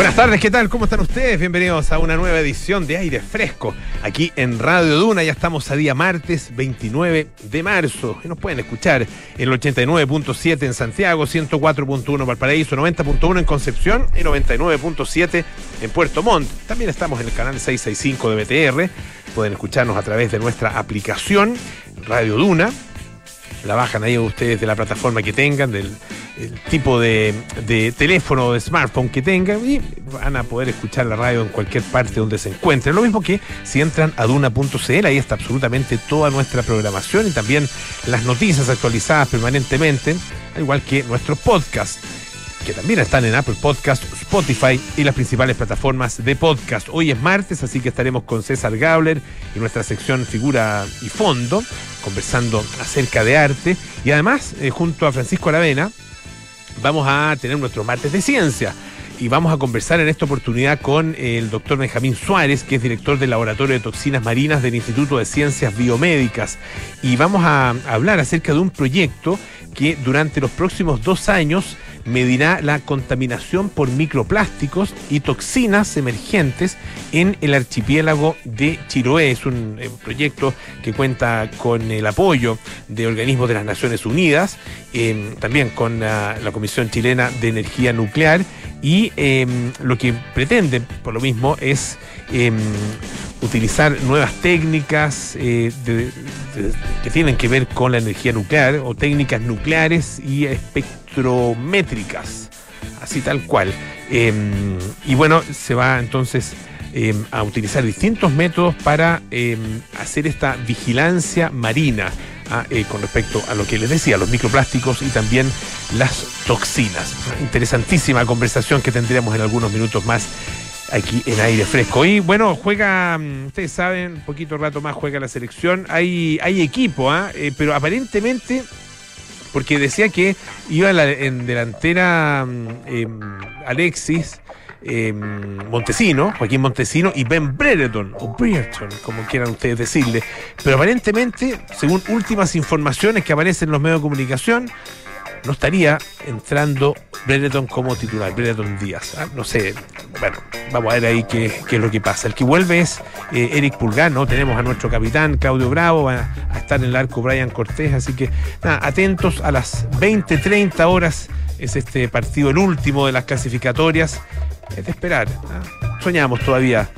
Buenas tardes, ¿qué tal? ¿Cómo están ustedes? Bienvenidos a una nueva edición de Aire Fresco. Aquí en Radio Duna ya estamos a día martes 29 de marzo. Y nos pueden escuchar en el 89.7 en Santiago, 104.1 Valparaíso, 90.1 en Concepción y 99.7 en Puerto Montt. También estamos en el canal 665 de BTR. Pueden escucharnos a través de nuestra aplicación Radio Duna. La bajan ahí ustedes de la plataforma que tengan, del el tipo de, de, teléfono o de smartphone que tengan y van a poder escuchar la radio en cualquier parte donde se encuentren. Lo mismo que si entran a duna.cl, ahí está absolutamente toda nuestra programación y también las noticias actualizadas permanentemente, al igual que nuestro podcast que también están en Apple Podcast, Spotify y las principales plataformas de podcast. Hoy es martes, así que estaremos con César Gabler y nuestra sección Figura y Fondo, conversando acerca de arte. Y además, eh, junto a Francisco Aravena, vamos a tener nuestro martes de ciencia. Y vamos a conversar en esta oportunidad con el doctor Benjamín Suárez, que es director del Laboratorio de Toxinas Marinas del Instituto de Ciencias Biomédicas. Y vamos a hablar acerca de un proyecto que durante los próximos dos años medirá la contaminación por microplásticos y toxinas emergentes en el archipiélago de Chiloé. Es un, eh, proyecto que cuenta con el apoyo de organismos de las Naciones Unidas, eh, también con la, Comisión Chilena de Energía Nuclear y eh, lo que pretende, por lo mismo, es utilizar nuevas técnicas que tienen que ver con la energía nuclear o técnicas nucleares y espectrométricas, así tal cual. Eh, y bueno, se va entonces eh, a utilizar distintos métodos para eh, hacer esta vigilancia marina. Ah, con respecto a lo que les decía, los microplásticos y también las toxinas. Interesantísima conversación que tendríamos en algunos minutos más aquí en aire fresco. Y bueno, juega, mm, ustedes saben, un poquito rato más juega la selección. Hay, hay equipo, ¿ah? eh, pero aparentemente, porque decía que iba en delantera eh, Alexis. Eh, Montesino, Joaquín Montesino y Ben Brereton, o Brereton, como quieran ustedes decirle. Pero aparentemente, según últimas informaciones que aparecen en los medios de comunicación, no estaría entrando Brereton como titular, Brereton Díaz. ¿ah? No sé, bueno, vamos a ver ahí qué, qué, es lo que pasa. El que vuelve es eh, Eric Pulgar, ¿no? Tenemos a nuestro capitán Claudio Bravo, va a estar en el arco Brian Cortés, así que nada, atentos a las 20, 30 horas es este partido, el último de las clasificatorias. Es de esperar. ¿ah? Soñamos todavía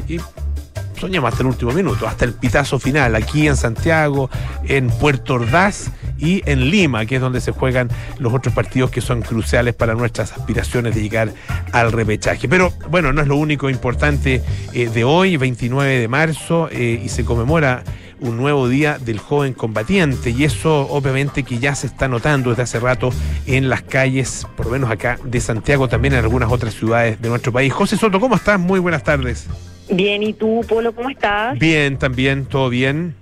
hasta el último minuto, hasta el pitazo final, aquí en Santiago, en Puerto Ordaz y en Lima, que es donde se juegan los otros partidos que son cruciales para nuestras aspiraciones de llegar al repechaje. Pero bueno, no es lo único importante eh, de hoy, 29 de marzo, eh, y se conmemora un nuevo día del joven combatiente y eso obviamente que ya se está notando desde hace rato en las calles, por lo menos acá de Santiago, también en algunas otras ciudades de nuestro país. José Soto, ¿cómo estás? Muy buenas tardes. Bien, ¿y tú, Polo, cómo estás? Bien, también, todo bien.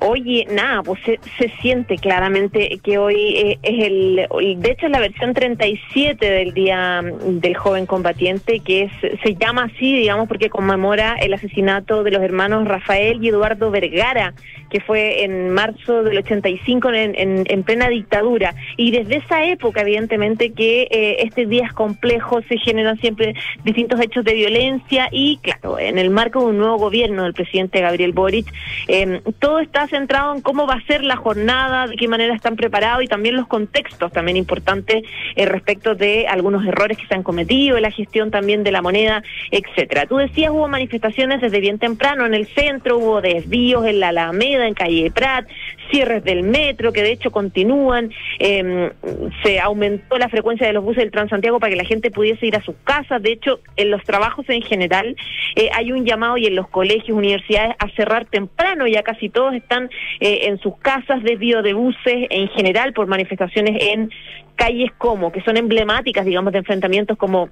Oye, nada, pues se, se siente claramente que hoy eh, es el, de hecho es la versión 37 del Día del Joven Combatiente, que es, se llama así, digamos, porque conmemora el asesinato de los hermanos Rafael y Eduardo Vergara, que fue en marzo del 85 en, en, en plena dictadura. Y desde esa época, evidentemente, que eh, este día es complejo, se generan siempre distintos hechos de violencia y, claro, en el marco de un nuevo gobierno del presidente Gabriel Boric, eh, todo está centrado en cómo va a ser la jornada, de qué manera están preparados y también los contextos también importantes eh, respecto de algunos errores que se han cometido, la gestión también de la moneda, etcétera. Tú decías hubo manifestaciones desde bien temprano en el centro, hubo desvíos en la Alameda, en calle Prat, cierres del metro que de hecho continúan, eh, se aumentó la frecuencia de los buses del Transantiago para que la gente pudiese ir a sus casas, de hecho en los trabajos en general eh, hay un llamado y en los colegios, universidades a cerrar temprano, ya casi todos están eh, en sus casas, desvío de buses en general por manifestaciones en calles como, que son emblemáticas, digamos, de enfrentamientos como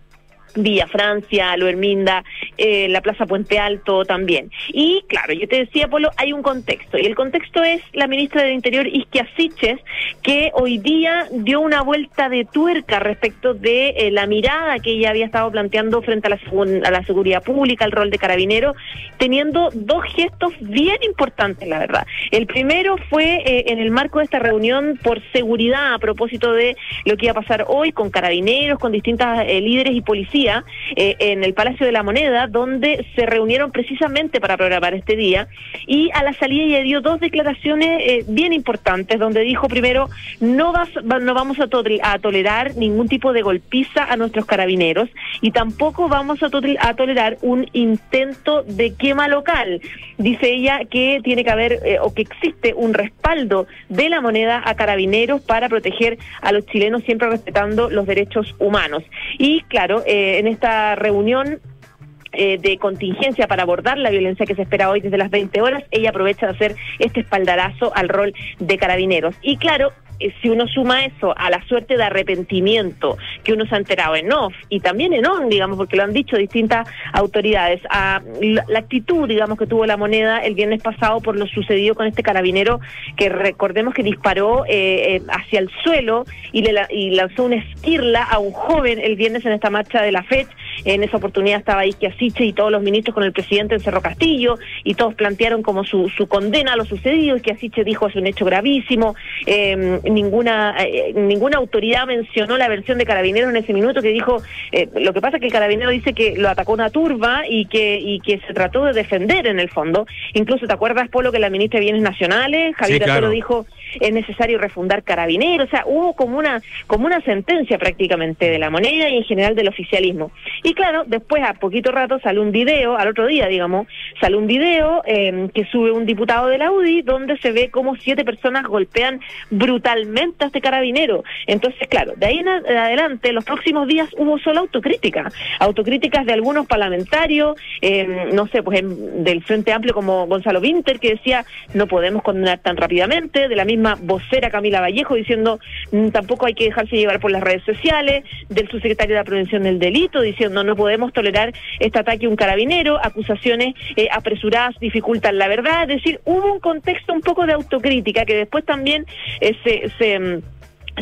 Villa Francia, Luerminda, eh, la Plaza Puente Alto también. Y claro, yo te decía, Polo, hay un contexto, y el contexto es la ministra del Interior, Isquia Siches, que hoy día dio una vuelta de tuerca respecto de eh, la mirada que ella había estado planteando frente a la, seguridad pública, el rol de carabinero, teniendo dos gestos bien importantes, la verdad. El primero fue eh, en el marco de esta reunión por seguridad a propósito de lo que iba a pasar hoy con carabineros, con distintas eh, líderes y policía en el Palacio de la Moneda, donde se reunieron precisamente para programar este día. Y a la salida ella dio dos declaraciones bien importantes, donde dijo primero, no, vas, no vamos a, a tolerar ningún tipo de golpiza a nuestros carabineros y tampoco vamos a, a tolerar un intento de quema local. Dice ella que tiene que haber eh, o que existe un respaldo de la moneda a carabineros para proteger a los chilenos siempre respetando los derechos humanos. Y claro, eh, en esta reunión eh, de contingencia para abordar la violencia que se espera hoy desde las 20 horas, ella aprovecha de hacer este espaldarazo al rol de carabineros. Y claro, eh, si uno suma eso a la suerte de arrepentimiento que uno se ha enterado en off y también en on, digamos, porque lo han dicho distintas autoridades, a la actitud, digamos, que tuvo la moneda el viernes pasado por lo sucedido con este carabinero que recordemos que disparó eh, eh, hacia el suelo y, le, y lanzó una esquirla a un joven el viernes en esta marcha de la FED. En esa oportunidad estaba Isquia Siche y todos los ministros con el presidente en Cerro Castillo y todos plantearon como su, su condena a lo sucedido. Isquia Siche dijo es un hecho gravísimo. Eh, ninguna eh, ninguna autoridad mencionó la versión de Carabineros en ese minuto que dijo eh, lo que pasa es que el Carabinero dice que lo atacó una turba y que y que se trató de defender en el fondo. Incluso te acuerdas Polo que la ministra de Bienes Nacionales Javier sí, dijo es necesario refundar Carabineros o sea hubo como una como una sentencia prácticamente de la moneda y en general del oficialismo. Y claro después a poquito rato sale un video al otro día digamos sale un video eh, que sube un diputado de la UDI donde se ve como siete personas golpean brutalmente a este carabinero. Entonces, claro, de ahí en adelante, los próximos días hubo solo autocrítica, autocríticas de algunos parlamentarios, eh, no sé, pues del Frente Amplio como Gonzalo Winter, que decía no podemos condenar tan rápidamente, de la misma vocera Camila Vallejo diciendo mm, tampoco hay que dejarse llevar por las redes sociales, del subsecretario de la Prevención del Delito diciendo no podemos tolerar este ataque a un carabinero, acusaciones eh, apresuradas dificultan la verdad, es decir, hubo un contexto un poco de autocrítica que después también eh, se, se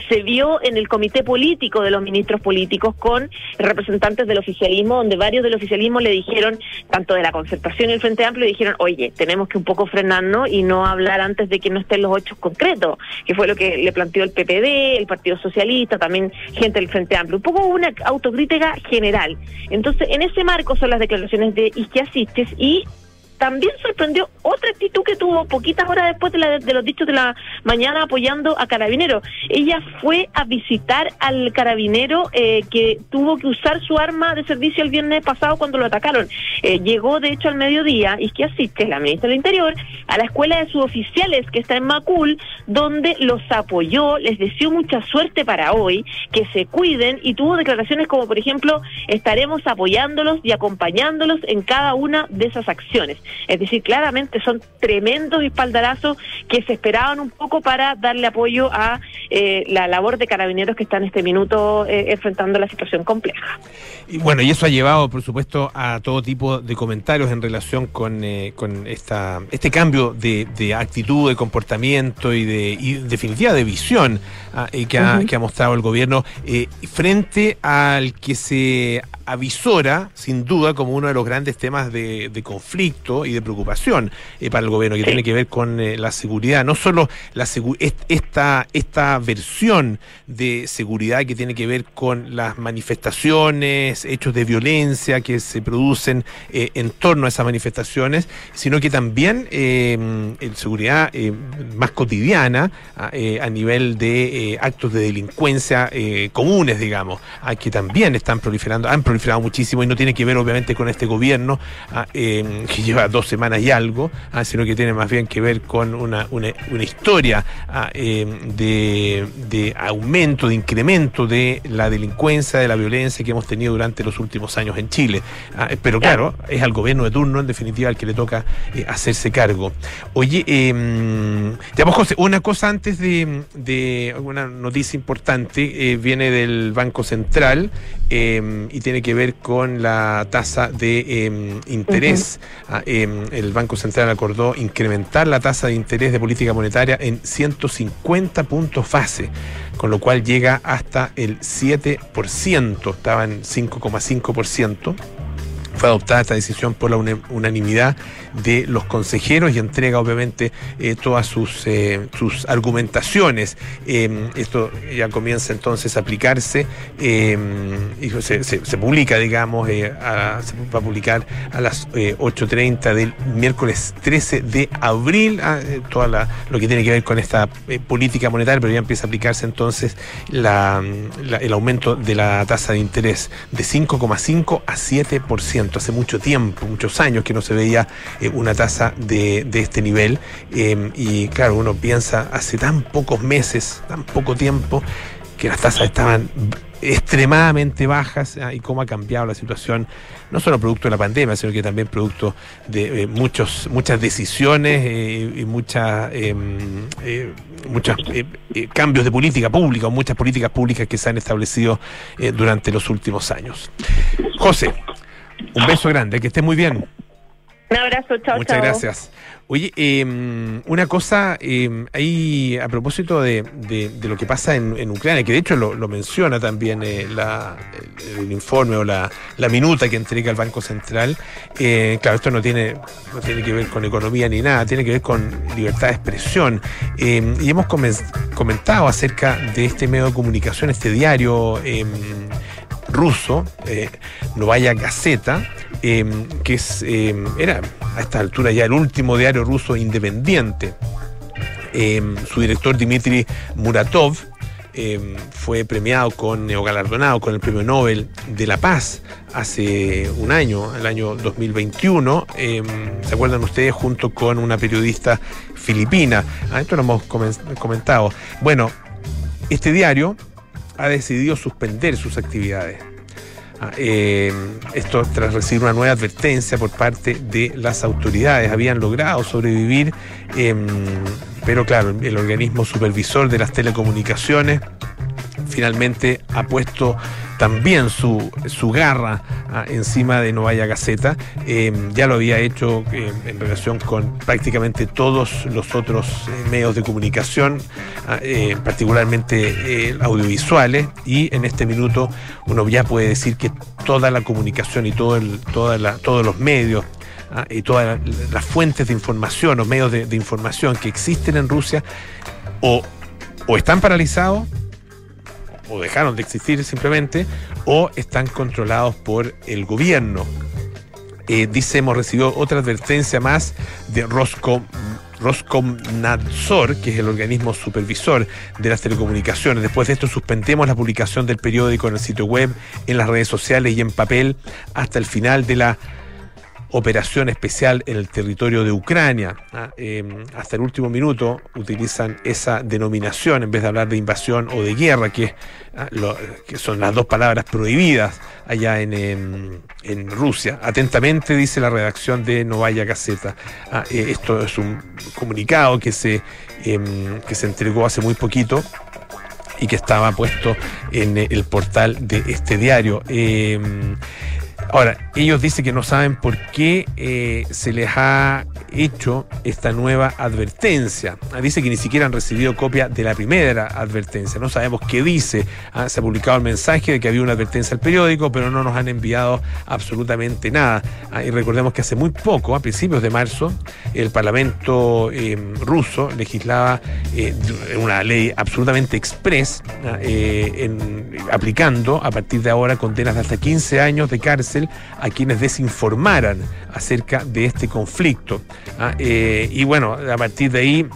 se vio en el comité político de los ministros políticos con representantes del oficialismo, donde varios del oficialismo le dijeron, tanto de la concertación y el Frente Amplio, le dijeron, oye, tenemos que un poco frenarnos y no hablar antes de que no estén los hechos concretos, que fue lo que le planteó el PPD, el Partido Socialista, también gente del Frente Amplio. Un poco una autocrítica general. Entonces, en ese marco son las declaraciones de Isquiasistes y también sorprendió otra actitud que tuvo poquitas horas después de, los dichos de la mañana apoyando a Carabinero. Ella fue a visitar al carabinero eh, que tuvo que usar su arma de servicio el viernes pasado cuando lo atacaron. Eh, llegó, de hecho, al mediodía, y que asiste la ministra del Interior, a la escuela de suboficiales que está en Macul, donde los apoyó, les deseó mucha suerte para hoy, que se cuiden, y tuvo declaraciones como, por ejemplo, estaremos apoyándolos y acompañándolos en cada una de esas acciones. Es decir, claramente son tremendos espaldarazos que se esperaban un poco para darle apoyo a eh, la labor de carabineros que están en este minuto eh, enfrentando la situación compleja. Y bueno, y eso ha llevado, por supuesto, a todo tipo de comentarios en relación con, eh, con esta, este cambio de, actitud, de comportamiento y de y definitiva de visión ah, que, ha, que ha mostrado el gobierno frente al que se avisora, sin duda, como uno de los grandes temas de, conflicto y de preocupación eh, para el gobierno, que tiene que ver con eh, la seguridad. No solo la esta, esta versión de seguridad que tiene que ver con las manifestaciones, hechos de violencia que se producen eh, en torno a esas manifestaciones, sino que también en seguridad más cotidiana a, nivel de actos de delincuencia comunes, digamos, que también están proliferando, han proliferado muchísimo y no tiene que ver obviamente con este gobierno eh, que lleva dos semanas y algo, ah, sino que tiene más bien que ver con una, una, historia ah, em, de, de, aumento, de incremento de la delincuencia, de la violencia que hemos tenido durante los últimos años en Chile. Ah, pero claro, es al gobierno de turno, en definitiva, al que le toca eh, hacerse cargo. Oye, eh, José, una cosa antes de, de una noticia importante, eh, viene del Banco Central em, y tiene que ver con la tasa de em, interés. Em, el Banco Central acordó incrementar la tasa de interés de política monetaria en 150 puntos base, con lo cual llega hasta el 7%, estaba en 5,5% fue adoptada esta decisión por la unanimidad de los consejeros y entrega obviamente eh, todas sus, eh, sus argumentaciones. Em, esto ya comienza entonces a aplicarse em, y se, publica, digamos, eh, se va a publicar a las 8.30 del miércoles 13 de abril, ah, toda la, lo que tiene que ver con esta política monetaria, pero ya empieza a aplicarse entonces la, el aumento de la tasa de interés de 5,5 a 7% hace mucho tiempo, muchos años que no se veía eh, una tasa de, este nivel. Em, y claro, uno piensa hace tan pocos meses, tan poco tiempo, que las tasas estaban extremadamente bajas ah, y cómo ha cambiado la situación, no solo producto de la pandemia, sino que también producto de eh, muchos, muchas decisiones eh, y muchas, em, muchos cambios de política pública o muchas políticas públicas que se han establecido durante los últimos años. José. Un beso grande, que esté muy bien. Un abrazo, chao. Muchas gracias. Oye, em, una cosa eh, ahí a propósito de, lo que pasa en, Ucrania, que de hecho lo, menciona también eh, el, informe o la, minuta que entrega el Banco Central. Eh, claro, esto no tiene, no tiene que ver con economía ni nada, tiene que ver con libertad de expresión. Em, y hemos comentado acerca de este medio de comunicación, este diario em, ruso, eh, Novaya Gazeta, em, que es, em, era a esta altura ya el último diario ruso independiente. Em, su director Dmitry Muratov fue premiado con, o galardonado con el Premio Nobel de la Paz hace un año, el año 2021. ¿Se acuerdan ustedes? Junto con una periodista filipina. Esto lo hemos comentado. Bueno, este diario ha decidido suspender sus actividades. Ah, eh, esto tras recibir una nueva advertencia por parte de las autoridades. Habían logrado sobrevivir, em, pero claro, el organismo supervisor de las telecomunicaciones finalmente ha puesto también su, su garra ah, encima de Novaya Gaceta. Em, ya lo había hecho em, en relación con prácticamente todos los otros eh, medios de comunicación, ah, eh, particularmente eh, audiovisuales, y en este minuto uno ya puede decir que toda la comunicación y todo el, toda la, todos los medios ah, y todas las fuentes de información o medios de, de información que existen en Rusia o, o están paralizados o dejaron de existir simplemente, o están controlados por el gobierno. Eh, dice, hemos recibido otra advertencia más de Roscom. Roskomnadzor, que es el organismo supervisor de las telecomunicaciones. Después de esto suspendemos la publicación del periódico en el sitio web, en las redes sociales y en papel hasta el final de la operación especial en el territorio de Ucrania. Ah, em, hasta el último minuto utilizan esa denominación en vez de hablar de invasión o de guerra, que, ah, son las dos palabras prohibidas allá en, em, en, Rusia. Atentamente dice la redacción de Novaya Gazeta. Ah, eh, esto es un comunicado que se, em, que se entregó hace muy poquito y que estaba puesto en el portal de este diario. Ahora, ellos dicen que no saben por qué eh, se les ha hecho esta nueva advertencia. Ah, dice que ni siquiera han recibido copia de la primera advertencia. No sabemos qué dice. Ah, se ha publicado el mensaje de que había una advertencia al periódico, pero no nos han enviado absolutamente nada. Ah, y recordemos que hace muy poco, a principios de marzo, el Parlamento em, ruso legislaba eh, una ley absolutamente express, eh, aplicando a partir de ahora condenas de hasta 15 años de cárcel a quienes desinformaran acerca de este conflicto. ¿ah? Eh, y bueno, a partir de ahí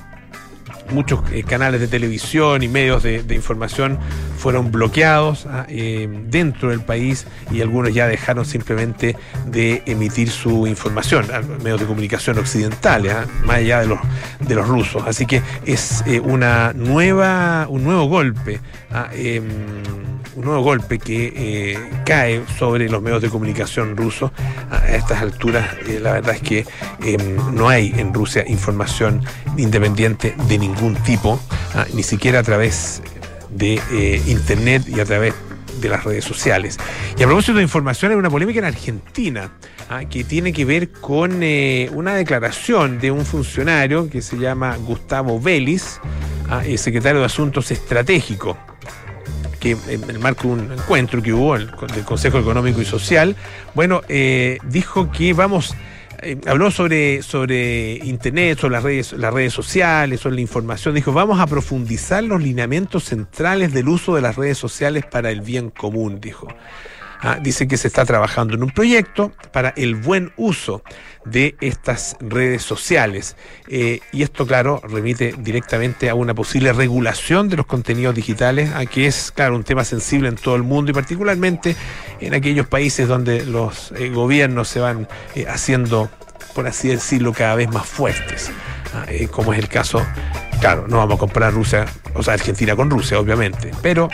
muchos eh, canales de televisión y medios de, información fueron bloqueados ah, eh, dentro del país y algunos ya dejaron simplemente de emitir su información a medios de comunicación occidentales, ah, más allá de los, de los rusos. Así que es eh, una nueva, un nuevo golpe. Ah, em, un nuevo golpe que eh, cae sobre los medios de comunicación rusos. A estas alturas, la verdad es que em, no hay en Rusia información independiente de ningún tipo, ah, ni siquiera a través de eh, Internet y a través de las redes sociales. Y a propósito de información, hay una polémica en Argentina ah, que tiene que ver con una declaración de un funcionario que se llama Gustavo Vélez, ah, secretario de Asuntos Estratégicos que en el marco de un encuentro que hubo del Consejo Económico y Social, bueno, eh, dijo que vamos, eh, habló sobre, sobre Internet, sobre las redes, las redes sociales, sobre la información, dijo, vamos a profundizar los lineamientos centrales del uso de las redes sociales para el bien común, dijo. Ah, dice que se está trabajando en un proyecto para el buen uso de estas redes sociales. Eh, y esto, claro, remite directamente a una posible regulación de los contenidos digitales, a que es, claro, un tema sensible en todo el mundo y particularmente en aquellos países donde los eh, gobiernos se van eh, haciendo, por así decirlo, cada vez más fuertes. Ah, como es el caso, claro, no vamos a comparar Rusia, o sea, Argentina con Rusia, obviamente, pero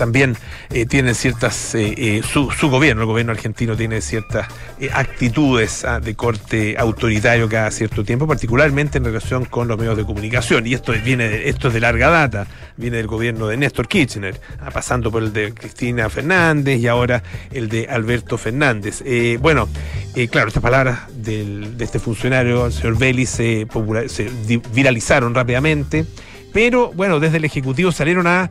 también eh, tienen ciertas, eh, eh, su, gobierno, el gobierno argentino tiene ciertas actitudes ah, de corte autoritario cada cierto tiempo, particularmente en relación con los medios de comunicación. Y esto viene de, esto es de larga data, viene del gobierno de Néstor Kirchner, ah, pasando por el de Cristina Fernández y ahora el de Alberto Fernández. bueno, claro, estas palabras de este funcionario, el señor Vélez, se, se viralizaron rápidamente, pero bueno, desde el Ejecutivo salieron a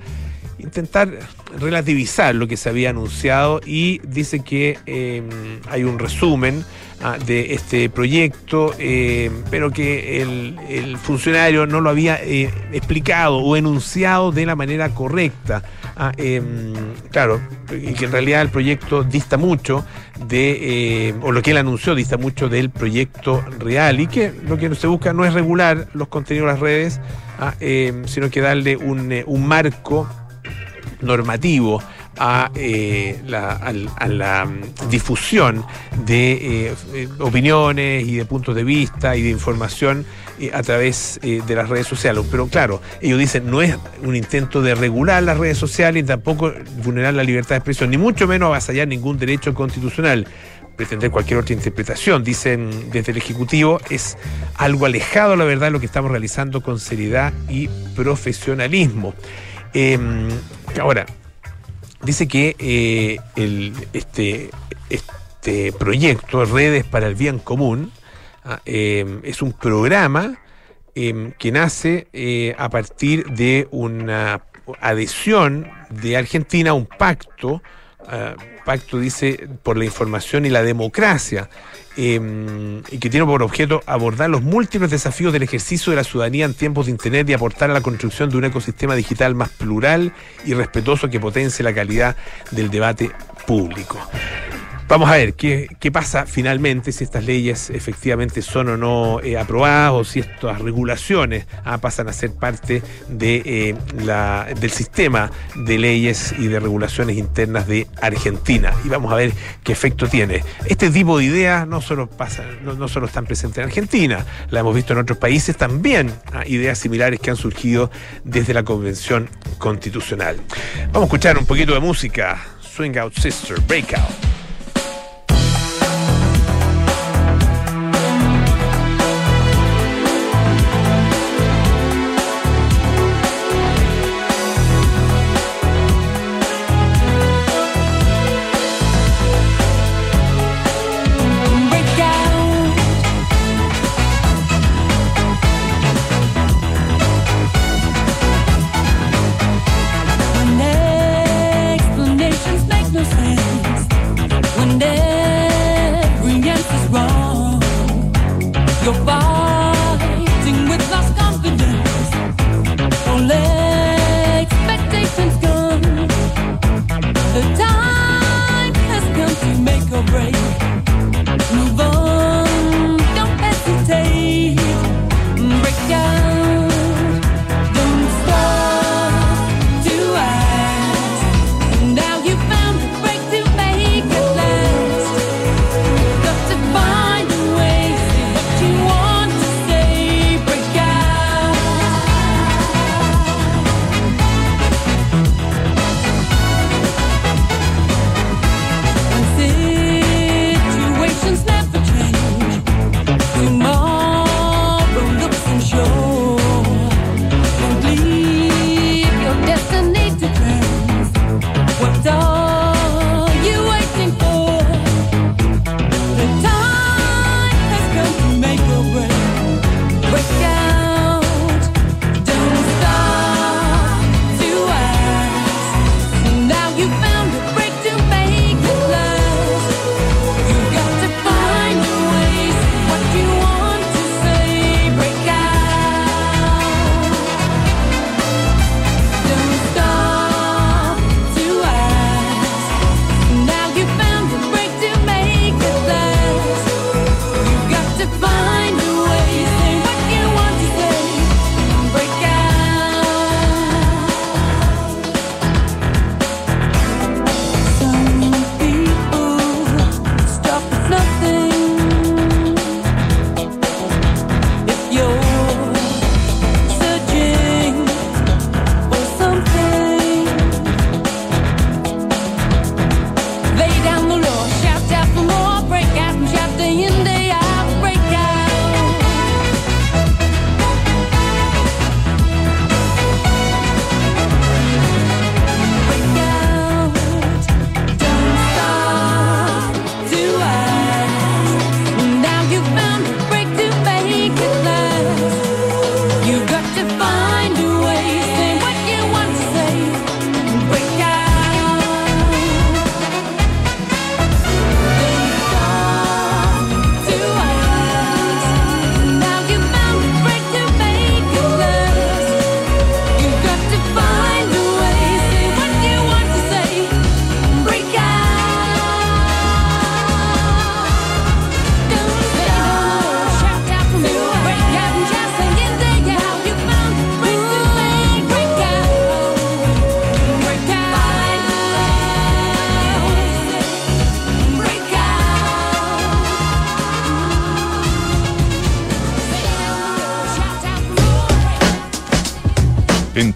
intentar relativizar lo que se había anunciado y dice que em, hay un resumen ah, de este proyecto, em, pero que el, funcionario no lo había eh, explicado o enunciado de la manera correcta. Ah, em, claro, y que en realidad el proyecto dista mucho de, o lo que él anunció dista mucho del proyecto real y que lo que se busca no es regular los contenidos de las redes, ah, sino que darle un, eh, un marco normativo a, eh, la, mm, difusión de eh, eh, opiniones y de puntos de vista y de información a través de las redes sociales. Pero claro, ellos dicen no es un intento de regular las redes sociales tampoco vulnerar la libertad de expresión, ni mucho menos avasallar ningún derecho constitucional pretender cualquier otra interpretación. Dicen desde el Ejecutivo, es algo alejado, la verdad, lo que estamos realizando con seriedad y profesionalismo. Em, ahora, dice que eh, el, este, este proyecto, Redes para el Bien Común, ah, em, es un programa em, que nace eh, a partir de una adhesión de Argentina a un pacto, ah, pacto dice por la información y la democracia, Em, y que tiene por objeto abordar los múltiples desafíos del ejercicio de la ciudadanía en tiempos de Internet y aportar a la construcción de un ecosistema digital más plural y respetuoso que potencie la calidad del debate público. Vamos a ver qué, pasa finalmente, si estas leyes efectivamente son o no eh, aprobadas o si estas regulaciones ah, pasan a ser parte de, eh, la, del sistema de leyes y de regulaciones internas de Argentina. Y vamos a ver qué efecto tiene. Este tipo de ideas no solo, pasa, no, solo están presentes en Argentina, la hemos visto en otros países también, ah, ideas similares que han surgido desde la Convención Constitucional. Vamos a escuchar un poquito de música. Swing Out Sister, Breakout.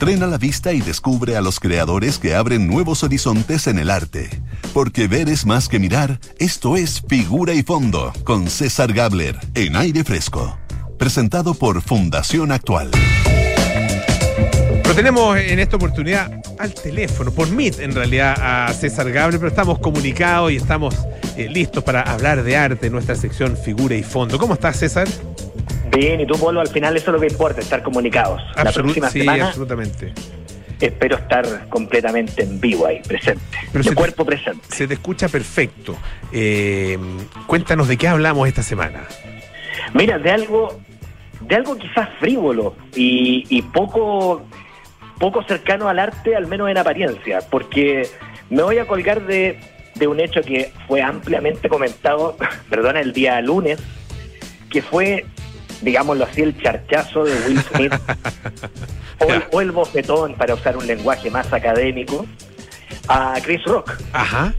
Entrena la vista y descubre a los creadores que abren nuevos horizontes en el arte. Porque ver es más que mirar, esto es Figura y Fondo, con César Gabler, en aire fresco. Presentado por Fundación Actual. Lo tenemos en esta oportunidad al teléfono, por Meet en realidad, a César Gabler, pero estamos comunicados y estamos eh, listos para hablar de arte en nuestra sección Figura y Fondo. ¿Cómo estás, César? Bien, y tú, Polo, al final eso es lo que importa, estar comunicados. la próxima sí, semana absolutamente. espero estar completamente en vivo ahí, presente. de cuerpo presente. Se te escucha perfecto. Eh, cuéntanos de qué hablamos esta semana. Mira, de algo, de algo quizás frívolo y, poco, poco cercano al arte, al menos en apariencia, porque me voy a colgar de, de un hecho que fue ampliamente comentado, perdona, el día lunes, que fue digámoslo así, el charchazo de Will Smith o, el, bofetón, para usar un lenguaje más académico, a Chris Rock. Ajá.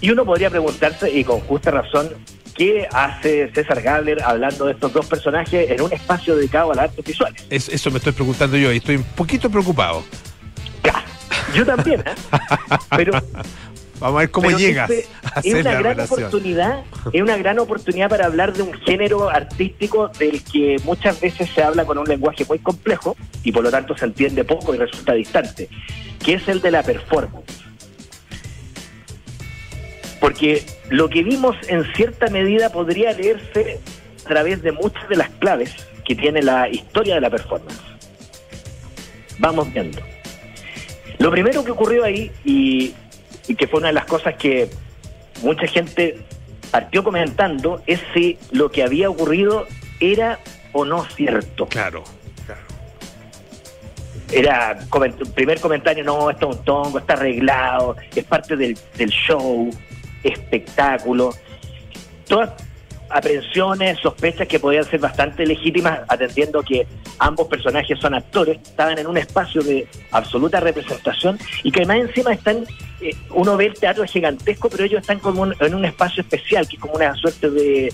Y uno podría preguntarse, y con justa razón, ¿qué hace César Gabler hablando de estos dos personajes en un espacio dedicado a las artes visuales? eso me estoy preguntando yo y estoy un poquito preocupado. Yo también, ¿eh? Pero Vamos a ver cómo llegas. es una gran oportunidad, es una gran oportunidad para hablar de un género artístico del que muchas veces se habla con un lenguaje muy complejo y por lo tanto se entiende poco y resulta distante, que es el de la performance. Porque lo que vimos en cierta medida podría leerse a través de muchas de las claves que tiene la historia de la performance. Vamos viendo. Lo primero que ocurrió ahí, y y que fue una de las cosas que mucha gente partió comentando, es si lo que había ocurrido era o no cierto. Claro, claro. Era primer comentario, no, esto es un tongo, está arreglado, es parte del, del show, espectáculo. Todas aprehensiones, sospechas que podían ser bastante legítimas, atendiendo que ambos personajes son actores, estaban en un espacio de absoluta representación y que además encima están, eh, uno ve el teatro gigantesco, pero ellos están como en un espacio especial, que es como una suerte de,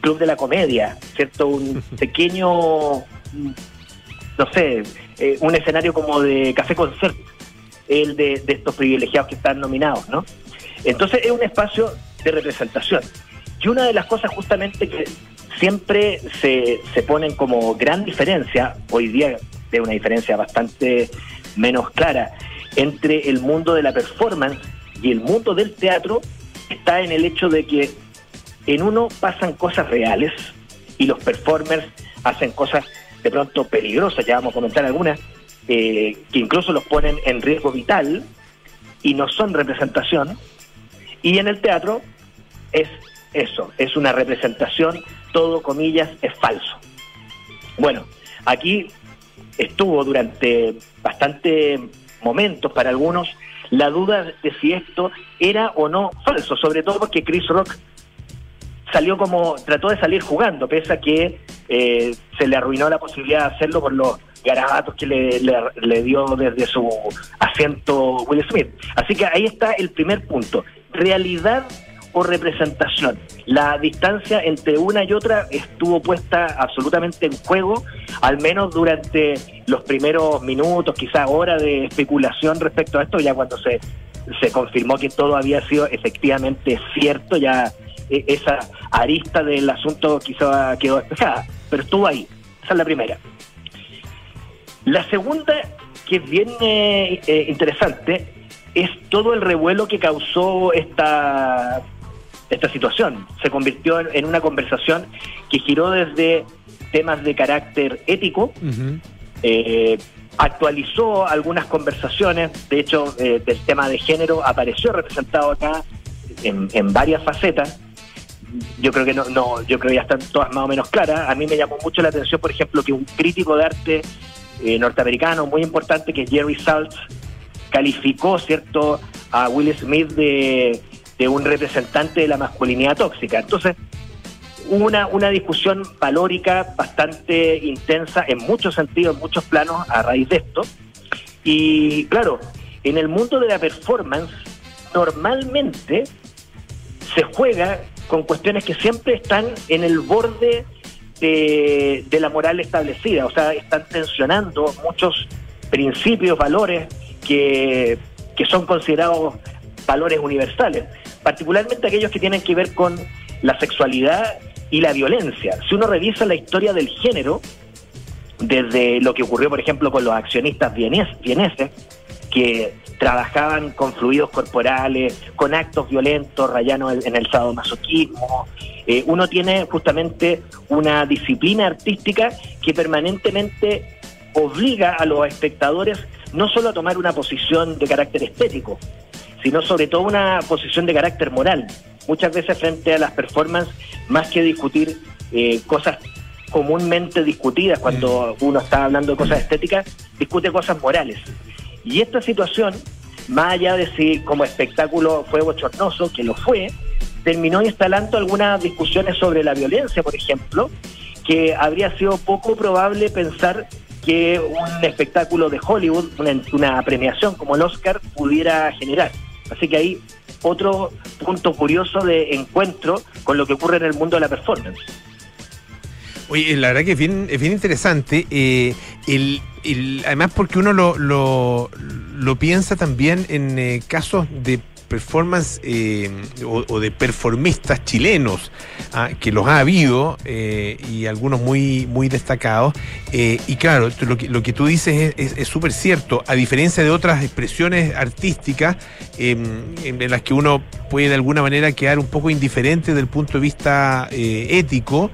club de la comedia, ¿cierto? Un pequeño, no sé, eh, un escenario como de café concert, el de, de estos privilegiados que están nominados, ¿no? Entonces es un espacio de representación. Y una de las cosas justamente que siempre se, se ponen como gran diferencia, hoy día de una diferencia bastante menos clara, entre el mundo de la performance y el mundo del teatro, está en el hecho de que en uno pasan cosas reales y los performers hacen cosas de pronto peligrosas, ya vamos a comentar algunas, eh, que incluso los ponen en riesgo vital y no son representación. Y en el teatro es eso, es una representación, todo comillas, es falso. Bueno, aquí estuvo durante bastante momentos para algunos la duda de si esto era o no falso, sobre todo porque Chris Rock salió como, trató de salir jugando, pese a que eh, se le arruinó la posibilidad de hacerlo por los garabatos que le, le, dio desde su asiento Will Smith. Así que ahí está el primer punto. Realidad o representación. La distancia entre una y otra estuvo puesta absolutamente en juego, al menos durante los primeros minutos, quizás horas de especulación respecto a esto, ya cuando se, se confirmó que todo había sido efectivamente cierto, ya e, esa arista del asunto quizá quedó despejada, pero estuvo ahí. Esa es la primera. La segunda, que es bien eh, eh, interesante, es todo el revuelo que causó esta esta situación. Se convirtió en, una conversación que giró desde temas de carácter ético, eh, actualizó algunas conversaciones, de hecho, eh, del tema de género apareció representado acá en, varias facetas. Yo creo que no, no, yo creo que ya están todas más o menos claras. A mí me llamó mucho la atención, por ejemplo, que un crítico de arte eh, norteamericano muy importante, que es Jerry Saltz, calificó, ¿cierto?, a Will Smith de de un representante de la masculinidad tóxica. Entonces, una, una discusión valórica bastante intensa en muchos sentidos, en muchos planos a raíz de esto. Y claro, en el mundo de la performance, normalmente se juega con cuestiones que siempre están en el borde de, de la moral establecida, o sea, están tensionando muchos principios, valores que, que son considerados valores universales, particularmente aquellos que tienen que ver con la sexualidad y la violencia. Si uno revisa la historia del género, desde lo que ocurrió, por ejemplo, con los accionistas vieneses, que trabajaban con fluidos corporales, con actos violentos, rayando en el sadomasoquismo. Eh, uno tiene justamente una disciplina artística que permanentemente obliga a los espectadores no solo a tomar una posición de carácter estético, sino sobre todo una posición de carácter moral. Muchas veces frente a las performances, más que discutir eh, cosas comúnmente discutidas cuando mm. uno está hablando de cosas estéticas, discute cosas morales. Y esta situación, más allá de si como espectáculo fue bochornoso, que lo fue, terminó instalando algunas discusiones sobre la violencia, por ejemplo, que habría sido poco probable pensar que un espectáculo de Hollywood, una, una premiación como el Oscar, pudiera generar. Así que ahí otro punto curioso de encuentro con lo que ocurre en el mundo de la performance. Oye, la verdad que es bien, es bien interesante. Eh, además porque uno lo piensa también en eh, casos de performance eh, o, de performistas chilenos, ah, que los ha habido eh, y algunos muy, muy destacados. Eh, y claro, lo que, lo que tú dices es súper cierto. A diferencia de otras expresiones artísticas em, en las que uno puede de alguna manera quedar un poco indiferente desde el punto de vista ético,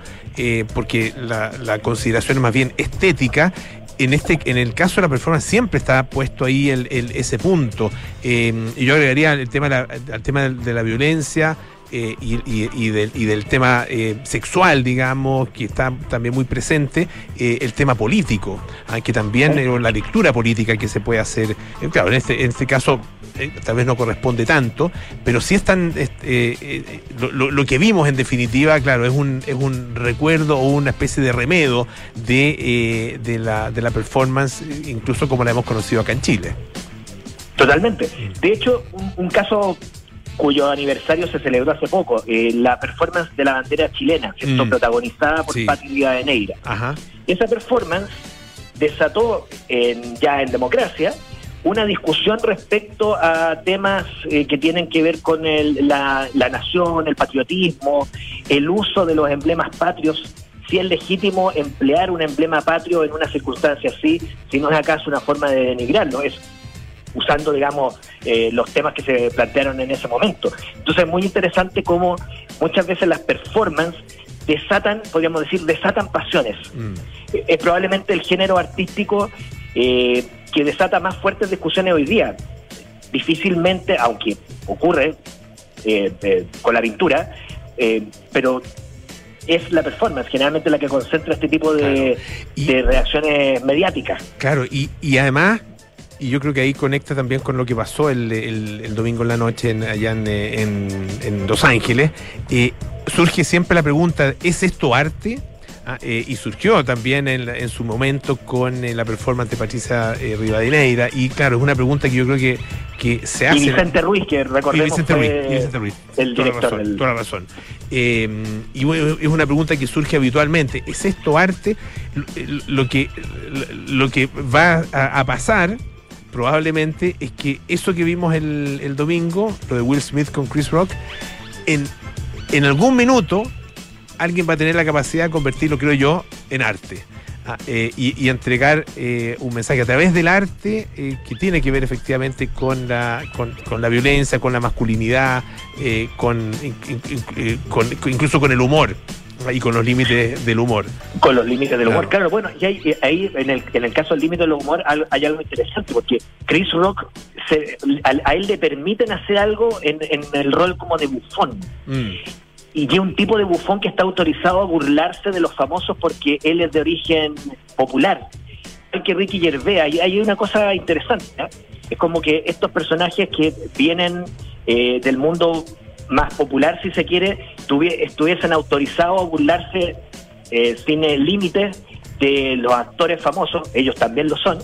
porque la, la consideración es más bien estética, en este en el caso de la performance siempre está puesto ahí el, ese punto. Eh, y yo agregaría el tema, el tema de la violencia, eh, y, del, tema eh, sexual, digamos, que está también muy presente, eh, el tema político, ah, que también la lectura política que se puede hacer, claro, en este, en este caso tal vez no corresponde tanto, pero sí están, lo, lo, que vimos en definitiva, claro, es un, es un recuerdo o una especie de remedo de, de, la, de la performance, incluso como la hemos conocido acá en Chile. Totalmente. De hecho, un caso cuyo aniversario se celebró hace poco, eh, la performance de la bandera chilena, mm. protagonizada por sí. de Neira. Esa performance desató ya en democracia una discusión respecto a temas eh, que tienen que ver con la, nación, el patriotismo, el uso de los emblemas patrios si es legítimo emplear un emblema patrio en una circunstancia así, si no es acaso una forma de denigrarlo. Es usando, digamos, eh, los temas que se plantearon en ese momento. Entonces es muy interesante cómo muchas veces las performances desatan, podríamos decir, desatan pasiones. Mm. Eh, es probablemente el género artístico eh, que desata más fuertes discusiones hoy día. Difícilmente, aunque ocurre con la pintura, pero es la performance, generalmente la que concentra este tipo de, de reacciones mediáticas. Claro, y, y además y yo creo que ahí conecta también con lo que pasó el, el, domingo en la noche allá en, Los Ángeles. Eh, surge siempre la pregunta, ¿es esto arte? Ah, eh, y surgió también en, su momento con eh, la performance de Patricia Rivadeneira. Y claro, es una pregunta que yo creo que, que se hace. Y Vicente Ruiz, que recordemos. Y Vicente Ruiz, y Vicente Ruiz. El director. Toda la razón. Toda la razón. y es una pregunta que surge habitualmente. ¿Es esto arte? Lo que, lo que va a pasar probablemente es que eso que vimos el, domingo, lo de Will Smith con Chris Rock, en, en algún minuto alguien va a tener la capacidad de convertirlo, creo yo, en arte. Ah, eh, y, entregar eh, un mensaje a través del arte eh, que tiene que ver efectivamente con la, con, la violencia, con la masculinidad, con, incluso con el humor y con los límites del humor. Con los límites del humor, claro. Bueno, y ahí, en, el, en el caso del límite del humor hay algo interesante, porque Chris Rock, a, él le permiten hacer algo en, el rol como de bufón. Mm. Y es un tipo de bufón que está autorizado a burlarse de los famosos porque él es de origen popular. Hay que Ricky Gervais, hay, hay una cosa interesante. ¿eh? Es como que estos personajes que vienen eh, del mundo más popular, si se quiere, estuviesen autorizados a burlarse eh, sin límites de los actores famosos, ellos también lo son,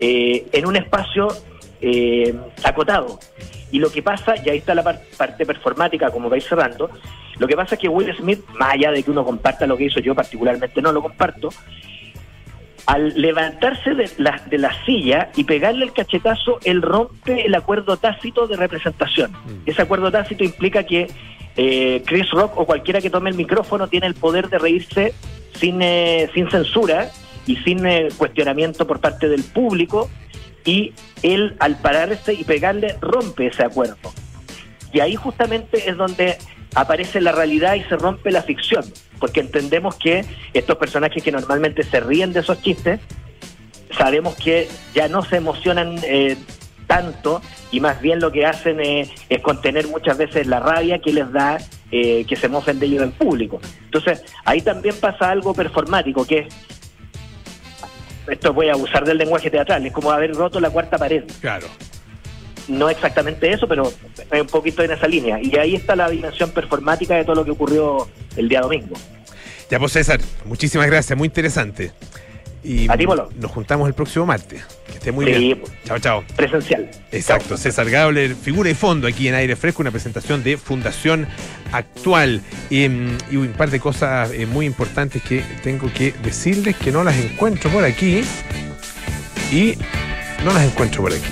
eh, en un espacio eh, acotado. Y lo que pasa, y ahí está la parte performática, como vais cerrando, lo que pasa es que Will Smith, más allá de que uno comparta lo que hizo, yo particularmente no lo comparto, al levantarse de la, de la silla y pegarle el cachetazo, él rompe el acuerdo tácito de representación. Mm. Ese acuerdo tácito implica que eh, Chris Rock o cualquiera que tome el micrófono tiene el poder de reírse sin, eh, sin censura y sin eh, cuestionamiento por parte del público y él al pararse y pegarle rompe ese acuerdo. Y ahí justamente es donde aparece la realidad y se rompe la ficción, porque entendemos que estos personajes que normalmente se ríen de esos chistes, sabemos que ya no se emocionan eh, tanto y más bien lo que hacen eh, es contener muchas veces la rabia que les da eh, que se mofen de ellos en público. Entonces, ahí también pasa algo performático, que es, esto voy a usar del lenguaje teatral, es como haber roto la cuarta pared Claro. No exactamente eso, pero es un poquito en esa línea. Y ahí está la dimensión performática de todo lo que ocurrió el día domingo. Ya pues César, muchísimas gracias, muy interesante. Y A ti, Polo. nos juntamos el próximo martes. Que esté muy Sí, bien. pues. Chao, chao. Presencial. Exacto, César Gabler, figura y fondo aquí en Aire Fresco, una presentación de Fundación Actual. Y, mm, y un par de cosas eh, muy importantes que tengo que decirles que no las encuentro por aquí. Y no las encuentro por aquí.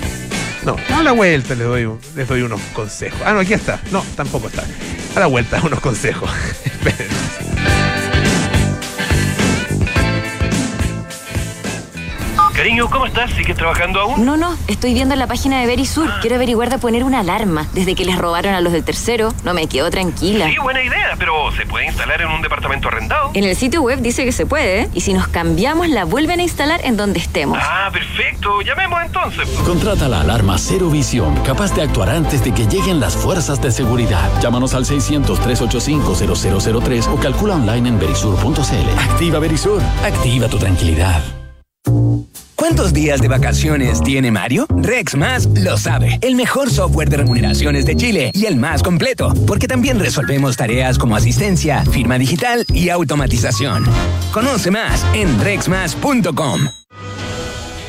No, a la vuelta les doy, les doy unos consejos. Ah, no, aquí está. No, tampoco está. A la vuelta, unos consejos. Esperen. Cariño, ¿cómo estás? ¿Sigues trabajando aún? No, no, estoy viendo en la página de Verisur. Quiero averiguar de poner una alarma. Desde que les robaron a los del tercero, no me quedo tranquila. Sí, buena idea, pero ¿se puede instalar en un departamento arrendado? En el sitio web dice que se puede, ¿eh? y si nos cambiamos la vuelven a instalar en donde estemos. Ah, perfecto. Llamemos entonces. Contrata la alarma Cero Visión, capaz de actuar antes de que lleguen las fuerzas de seguridad. Llámanos al 600-385-0003 o calcula online en verisur.cl. Activa Verisur, activa tu tranquilidad. ¿Cuántos días de vacaciones tiene Mario? Rex Más lo sabe. El mejor software de remuneraciones de Chile y el más completo, porque también resolvemos tareas como asistencia, firma digital y automatización. Conoce más en rexmas.com.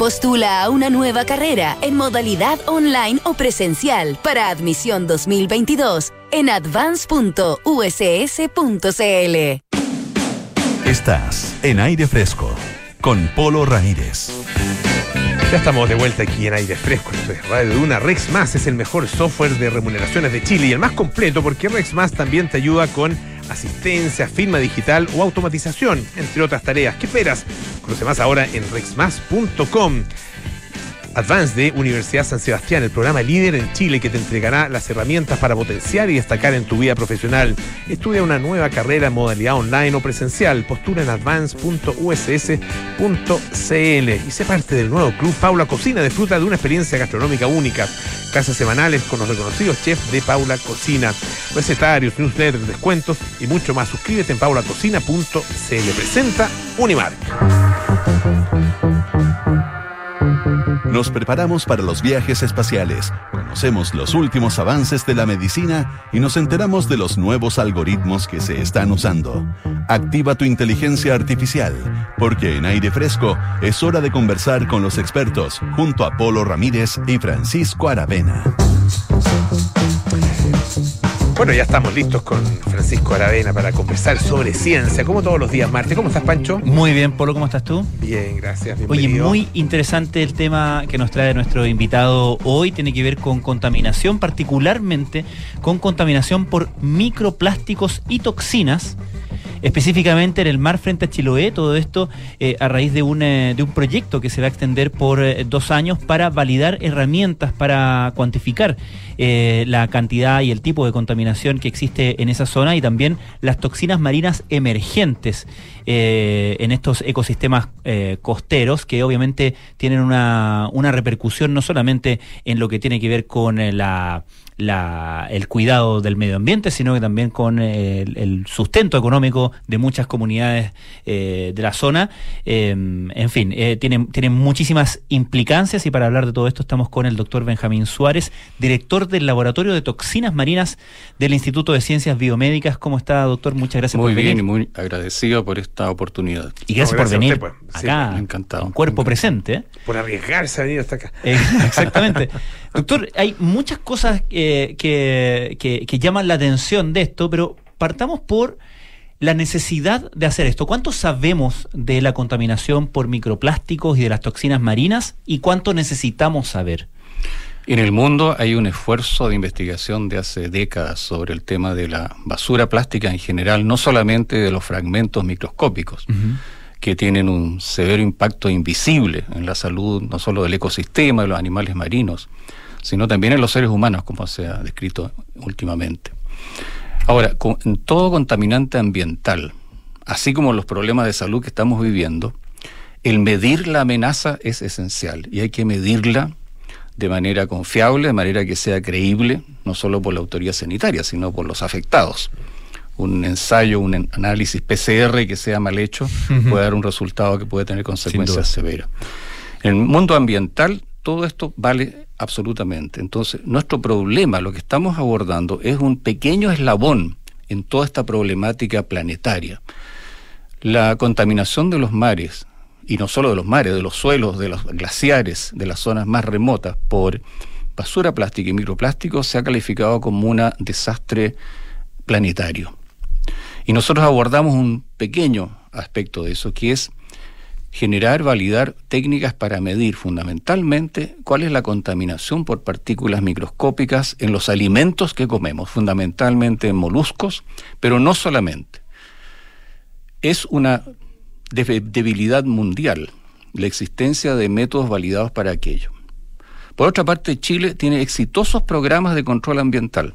Postula a una nueva carrera en modalidad online o presencial para admisión 2022 en advance.uss.cl. Estás en aire fresco con Polo Ramírez. Ya estamos de vuelta aquí en Aire Fresco, esto es Radio Duna. Rex Más es el mejor software de remuneraciones de Chile y el más completo porque Rex Más también te ayuda con asistencia, firma digital o automatización, entre otras tareas. ¿Qué esperas? Conoce más ahora en rexmas.com. Advance de Universidad San Sebastián, el programa líder en Chile que te entregará las herramientas para potenciar y destacar en tu vida profesional. Estudia una nueva carrera en modalidad online o presencial. Postura en advance.uss.cl y sé parte del nuevo club Paula Cocina. Disfruta de una experiencia gastronómica única. Casas semanales con los reconocidos chefs de Paula Cocina. Recetarios, newsletters, descuentos y mucho más. Suscríbete en paulacocina.cl. Presenta Unimark. Nos preparamos para los viajes espaciales, conocemos los últimos avances de la medicina y nos enteramos de los nuevos algoritmos que se están usando. Activa tu inteligencia artificial, porque en aire fresco es hora de conversar con los expertos junto a Polo Ramírez y Francisco Aravena. Bueno, ya estamos listos con Francisco Aravena para conversar sobre ciencia, como todos los días, Marte. ¿Cómo estás, Pancho? Muy bien, Polo, ¿cómo estás tú? Bien, gracias. Oye, muy interesante el tema que nos trae nuestro invitado hoy. Tiene que ver con contaminación, particularmente con contaminación por microplásticos y toxinas. Específicamente en el mar frente a Chiloé, todo esto eh, a raíz de un, eh, de un proyecto que se va a extender por eh, dos años para validar herramientas para cuantificar la cantidad y el tipo de contaminación que existe en esa zona y también las toxinas marinas emergentes en estos ecosistemas costeros que obviamente tienen una, una repercusión no solamente en lo que tiene que ver con la, la- el cuidado del medio ambiente, sino que también con el sustento económico de muchas comunidades eh, de la zona. Eh, en fin, eh, tienen, tienen muchísimas implicancias y para hablar de todo esto estamos con el doctor Benjamín Suárez, director del Laboratorio de Toxinas Marinas del Instituto de Ciencias Biomédicas. ¿Cómo está, doctor? Muchas gracias muy por venir. bien y muy agradecido por esta oportunidad. Y gracias, No, por gracias venir usted, pues. Sí, acá, encantado. en cuerpo presente. ¿eh? Por arriesgarse a venir hasta acá. Eh, Exactamente. Doctor, hay muchas cosas eh, que, que- que llaman la atención de esto, pero partamos por la necesidad de hacer esto. ¿Cuánto sabemos de la contaminación por microplásticos y de las toxinas marinas y cuánto necesitamos saber? En el mundo hay un esfuerzo de investigación de hace décadas sobre el tema de la basura plástica en general, no solamente de los fragmentos microscópicos, que tienen un severo impacto invisible en la salud no solo del ecosistema, de los animales marinos, sino también en los seres humanos, como se ha descrito últimamente. Ahora, con- todo contaminante ambiental, así como los problemas de salud que estamos viviendo, el medir la amenaza es esencial y hay que medirla de manera confiable, de manera que sea creíble, no solo por la autoridad sanitaria, sino por los afectados. Un ensayo, un análisis PCR que sea mal hecho puede dar un resultado que puede tener consecuencias severas. En el mundo ambiental, todo esto vale absolutamente. Entonces, nuestro problema, lo que estamos abordando, es un pequeño eslabón en toda esta problemática planetaria. La contaminación de los mares, y no solo de los mares, de los suelos, de los glaciares, de las zonas más remotas, por basura plástica y microplásticos, se ha calificado como un desastre planetario. Y nosotros abordamos un pequeño aspecto de eso, que es generar, validar técnicas para medir fundamentalmente cuál es la contaminación por partículas microscópicas en los alimentos que comemos, fundamentalmente en moluscos, pero no solamente. Es una debilidad mundial la existencia de métodos validados para aquello. Por otra parte, Chile tiene exitosos programas de control ambiental,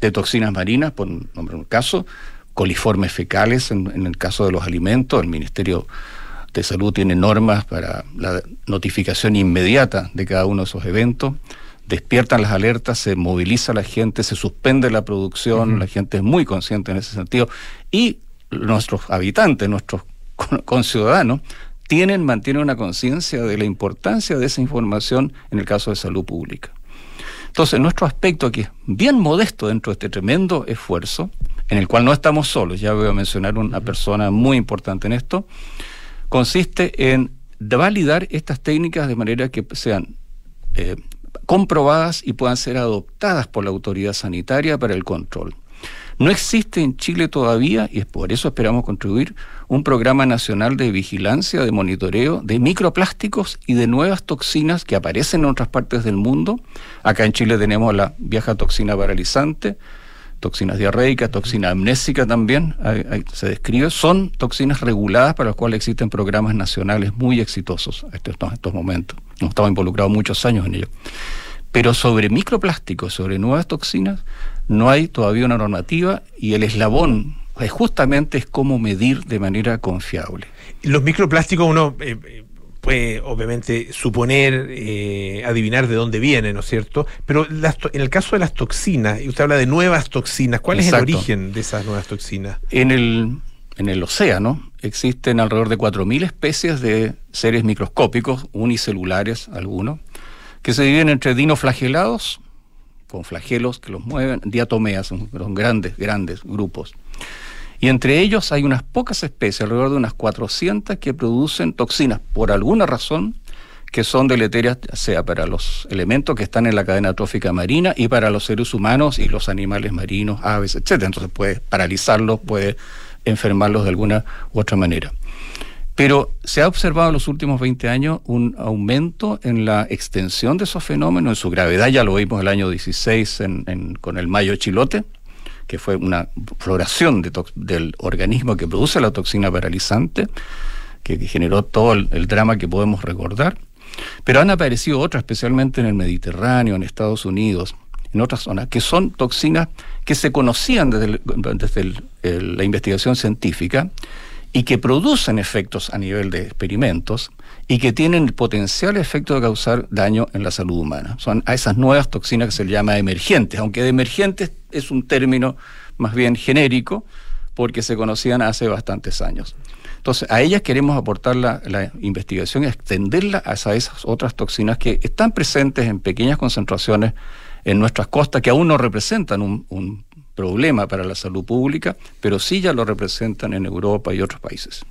de toxinas marinas, por nombrar un caso, coliformes fecales en, en el caso de los alimentos, el Ministerio de Salud tiene normas para la notificación inmediata de cada uno de esos eventos, despiertan las alertas, se moviliza la gente, se suspende la producción, la gente es muy consciente en ese sentido, y nuestros habitantes, nuestros con- conciudadanos, tienen, mantienen una conciencia de la importancia de esa información en el caso de salud pública. Entonces, nuestro aspecto aquí es bien modesto dentro de este tremendo esfuerzo, en el cual no estamos solos, ya voy a mencionar una persona muy importante en esto, consiste en validar estas técnicas de manera que sean eh, comprobadas y puedan ser adoptadas por la autoridad sanitaria para el control. No existe en Chile todavía, y es por eso esperamos contribuir, un programa nacional de vigilancia, de monitoreo de microplásticos y de nuevas toxinas que aparecen en otras partes del mundo. Acá en Chile tenemos la vieja toxina paralizante, toxinas diarreicas, toxina amnésica también, se describe. Son toxinas reguladas para las cuales existen programas nacionales muy exitosos en estos, en estos momentos. Hemos estado involucrados muchos años en ello. Pero sobre microplásticos, sobre nuevas toxinas, no hay todavía una normativa y el eslabón es justamente es cómo medir de manera confiable. Los microplásticos uno eh, eh, puede obviamente suponer, eh, adivinar de dónde vienen, ¿no es cierto? Pero las en el caso de las toxinas, y usted habla de nuevas toxinas, ¿cuál es el origen de esas nuevas toxinas? En el, en el océano existen alrededor de 4.000 especies de seres microscópicos, unicelulares algunos, que se dividen entre dinoflagelados, con flagelos que los mueven, diatomeas, son grandes, grandes grupos. Y entre ellos hay unas pocas especies, alrededor de unas 400, que producen toxinas por alguna razón que son deleterias, sea para los elementos que están en la cadena trófica marina y para los seres humanos y los animales marinos, aves, etcétera. Entonces puede paralizarlos, puede enfermarlos de alguna u otra manera. Pero se ha observado en los últimos 20 años un aumento en la extensión de esos fenómenos, en su gravedad, ya lo vimos el año 16 en- en- con el mayo chilote, que fue una floración del organismo que produce la toxina paralizante, que, generó todo el, drama que podemos recordar. Pero han aparecido otras, especialmente en el Mediterráneo, en Estados Unidos, en otras zonas, que son toxinas que se conocían desde, desde la investigación científica y que producen efectos a nivel de experimentos y que tienen el potencial efecto de causar daño en la salud humana. Son a esas nuevas toxinas que se le llama emergentes, aunque de emergentes es un término más bien genérico, porque se conocían hace bastantes años. Entonces, a ellas queremos aportar la, investigación y extenderla a esas otras toxinas que están presentes en pequeñas concentraciones en nuestras costas, que aún no representan un problema para la salud pública, pero sí ya lo representan en Europa y otros países.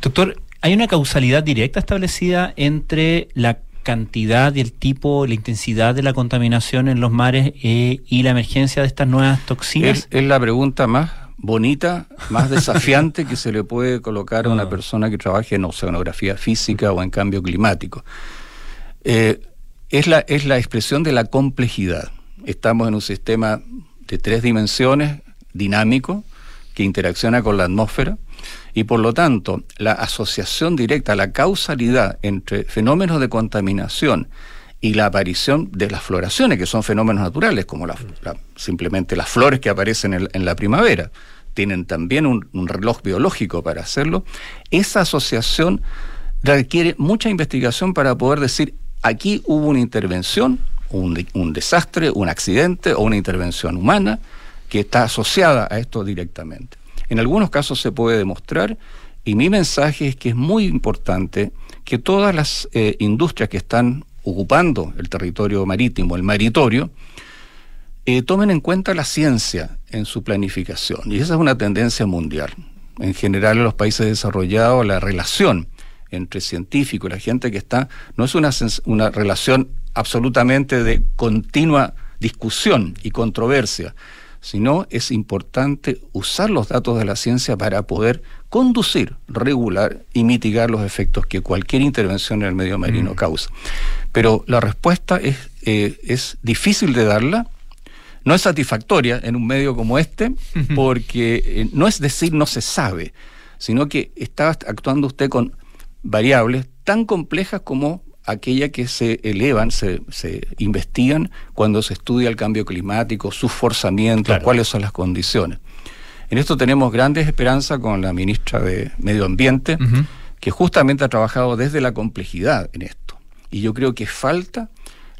Doctor, ¿hay una causalidad directa establecida entre la cantidad y el tipo, la intensidad de la contaminación en los mares eh, y la emergencia de estas nuevas toxinas? Es, la pregunta más bonita, más desafiante que se le puede colocar a una ah. persona que trabaje en oceanografía física o en cambio climático. Eh, es, la, es la expresión de la complejidad. Estamos en un sistema de tres dimensiones, dinámico, que interacciona con la atmósfera, y por lo tanto la asociación directa, la causalidad entre fenómenos de contaminación y la aparición de las floraciones, que son fenómenos naturales, como simplemente las flores que aparecen en, la primavera, tienen también un, reloj biológico para hacerlo, esa asociación requiere mucha investigación para poder decir, aquí hubo una intervención, un, desastre, un accidente o una intervención humana que está asociada a esto directamente. En algunos casos se puede demostrar y mi mensaje es que es muy importante que todas las eh, industrias que están ocupando el territorio marítimo, el maritorio, eh, tomen en cuenta la ciencia en su planificación. Y esa es una tendencia mundial. En general en los países desarrollados la relación entre científicos y la gente que está no es una relación absolutamente de continua discusión y controversia, sino es importante usar los datos de la ciencia para poder conducir, regular y mitigar los efectos que cualquier intervención en el medio marino mm. causa. Pero la respuesta es, eh, es difícil de darla, no es satisfactoria en un medio como este, porque eh, no es decir no se sabe, sino que está actuando usted con variables tan complejas como aquella que se elevan, se, se, investigan cuando se estudia el cambio climático, sus forzamientos, cuáles son las condiciones. En esto tenemos grandes esperanzas con la ministra de Medio Ambiente, que justamente ha trabajado desde la complejidad en esto. Y yo creo que falta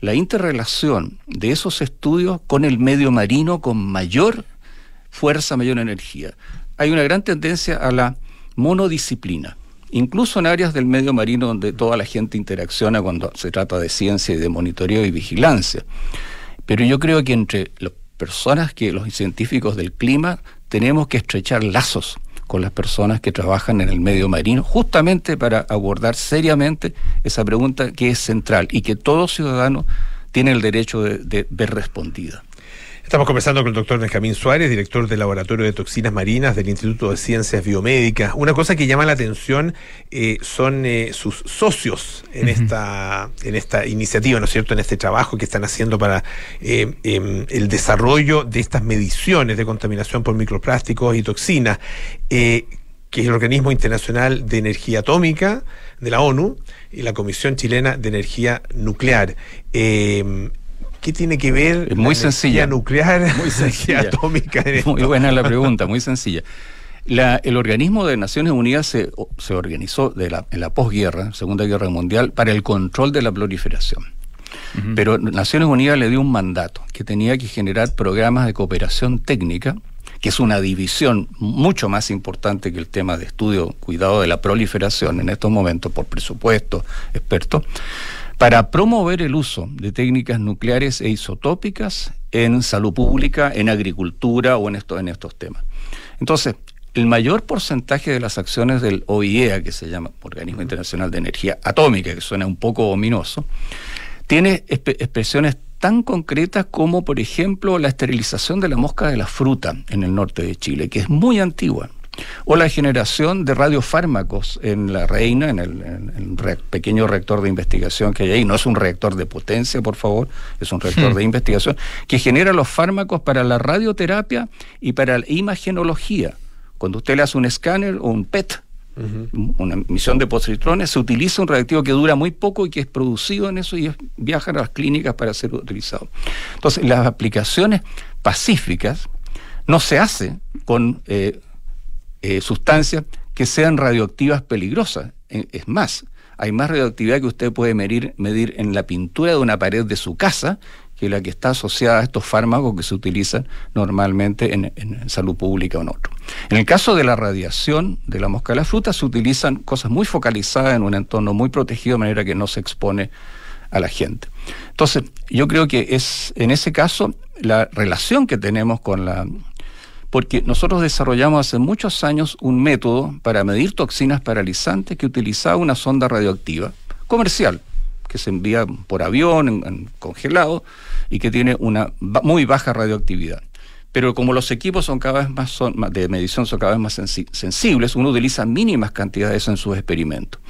la interrelación de esos estudios con el medio marino con mayor fuerza, mayor energía. Hay una gran tendencia a la monodisciplina incluso en áreas del medio marino donde toda la gente interacciona cuando se trata de ciencia y de monitoreo y vigilancia. Pero yo creo que entre las personas que los científicos del clima tenemos que estrechar lazos con las personas que trabajan en el medio marino, justamente para abordar seriamente esa pregunta que es central y que todo ciudadano tiene el derecho de, de ver respondida. Estamos conversando con el doctor Benjamín Suárez, director del Laboratorio de Toxinas Marinas del Instituto de Ciencias Biomédicas. Una cosa que llama la atención eh, son eh, sus socios en, esta, en esta iniciativa, ¿no es cierto?, en este trabajo que están haciendo para eh, em, el desarrollo de estas mediciones de contaminación por microplásticos y toxinas, que es el Organismo Internacional de Energía Atómica de la ONU y la Comisión Chilena de Energía Nuclear. Em, ¿Qué tiene que ver es muy sencilla. nuclear, muy sencilla. atómica? muy buena la pregunta, muy sencilla. el organismo de Naciones Unidas se, organizó en la posguerra, Segunda Guerra Mundial, para el control de la proliferación. Pero Naciones Unidas le dio un mandato que tenía que generar programas de cooperación técnica, que es una división mucho más importante que el tema de estudio, cuidado de la proliferación en estos momentos por presupuesto, expertos para promover el uso de técnicas nucleares e isotópicas en salud pública, en agricultura o en, en estos temas. Entonces, el mayor porcentaje de las acciones del OIEA, que se llama Organismo Internacional de Energía Atómica, que suena un poco ominoso, tiene expresiones tan concretas como, por ejemplo, la esterilización de la mosca de la fruta en el norte de Chile, que es muy antigua o la generación de radiofármacos en la Reina, en el, pequeño reactor de investigación que hay ahí. No es un reactor de potencia, por favor, es un reactor hmm. de investigación que genera los fármacos para la radioterapia y para la imagenología. Cuando usted le hace un escáner o un PET, una emisión de positrones, se utiliza un reactivo que dura muy poco y que es producido en eso y viaja a las clínicas para ser utilizado. Entonces, las aplicaciones pacíficas no se hacen con eh, eh, sustancias que sean radioactivas peligrosas. Eh, es más, hay más radioactividad que usted puede medir, medir en la pintura de una pared de su casa que la que está asociada a estos fármacos que se utilizan normalmente en, en salud pública o en otro. En el caso de la radiación de la mosca de la fruta se utilizan cosas muy focalizadas en un entorno muy protegido de manera que no se expone a la gente. Entonces, yo creo que es en ese caso la relación que tenemos con la porque nosotros desarrollamos hace muchos años un método para medir toxinas paralizantes que utilizaba una sonda radioactiva comercial que se envía por avión en, congelado y que tiene una muy baja radioactividad pero como los equipos son cada vez más son, de medición son cada vez más sensibles, uno utiliza mínimas cantidades en sus experimentos.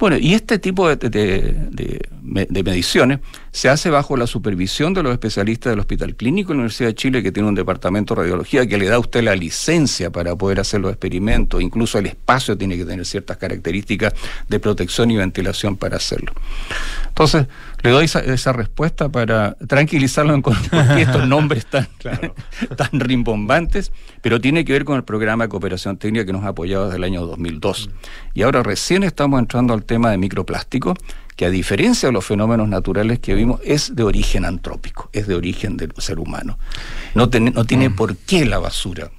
Bueno, y este tipo de, mediciones se hace bajo la supervisión de los especialistas del Hospital Clínico de la Universidad de Chile, que tiene un departamento de radiología que le da a usted la licencia para poder hacer los experimentos, incluso el espacio tiene que tener ciertas características de protección y ventilación para hacerlo. Entonces, le doy esa, respuesta para tranquilizarlo en porque estos nombres tan, tan rimbombantes, pero tiene que ver con el programa de cooperación técnica que nos ha apoyado desde el año 2002. Y ahora recién estamos entrando al tema de microplástico, que a diferencia de los fenómenos naturales que vimos, es de origen antrópico, es de origen del ser humano. No, no tiene mm. por qué la basura,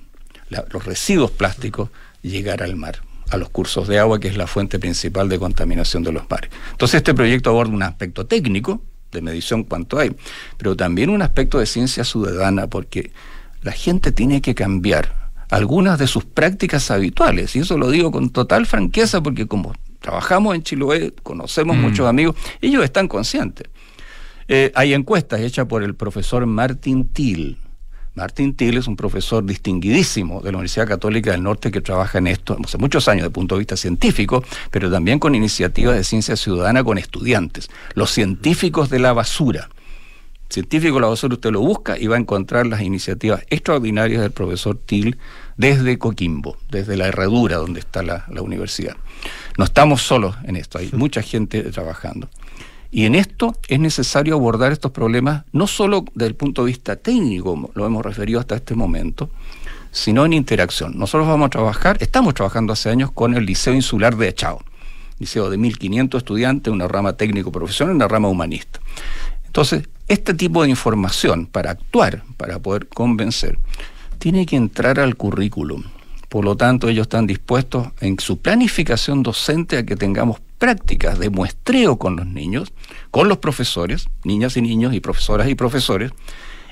los residuos plásticos, llegar al mar a los cursos de agua, que es la fuente principal de contaminación de los mares. Entonces este proyecto aborda un aspecto técnico, de medición cuánto hay, pero también un aspecto de ciencia ciudadana, porque la gente tiene que cambiar algunas de sus prácticas habituales, y eso lo digo con total franqueza, porque como trabajamos en Chiloé, conocemos mm. muchos amigos, ellos están conscientes. Eh, hay encuestas hechas por el profesor Martin Till, Martín Till es un profesor distinguidísimo de la Universidad Católica del Norte que trabaja en esto hace muchos años desde el punto de vista científico, pero también con iniciativas de ciencia ciudadana con estudiantes, los científicos de la basura. Científico de la basura usted lo busca y va a encontrar las iniciativas extraordinarias del profesor Till desde Coquimbo, desde la herradura donde está la, la universidad. No estamos solos en esto, hay mucha gente trabajando. Y en esto es necesario abordar estos problemas no solo desde el punto de vista técnico, lo hemos referido hasta este momento, sino en interacción. Nosotros vamos a trabajar, estamos trabajando hace años con el Liceo Insular de Echao, liceo de 1.500 estudiantes, una rama técnico-profesional una rama humanista. Entonces, este tipo de información para actuar, para poder convencer, tiene que entrar al currículum. Por lo tanto, ellos están dispuestos en su planificación docente a que tengamos prácticas de muestreo con los niños, con los profesores, niñas y niños y profesoras y profesores,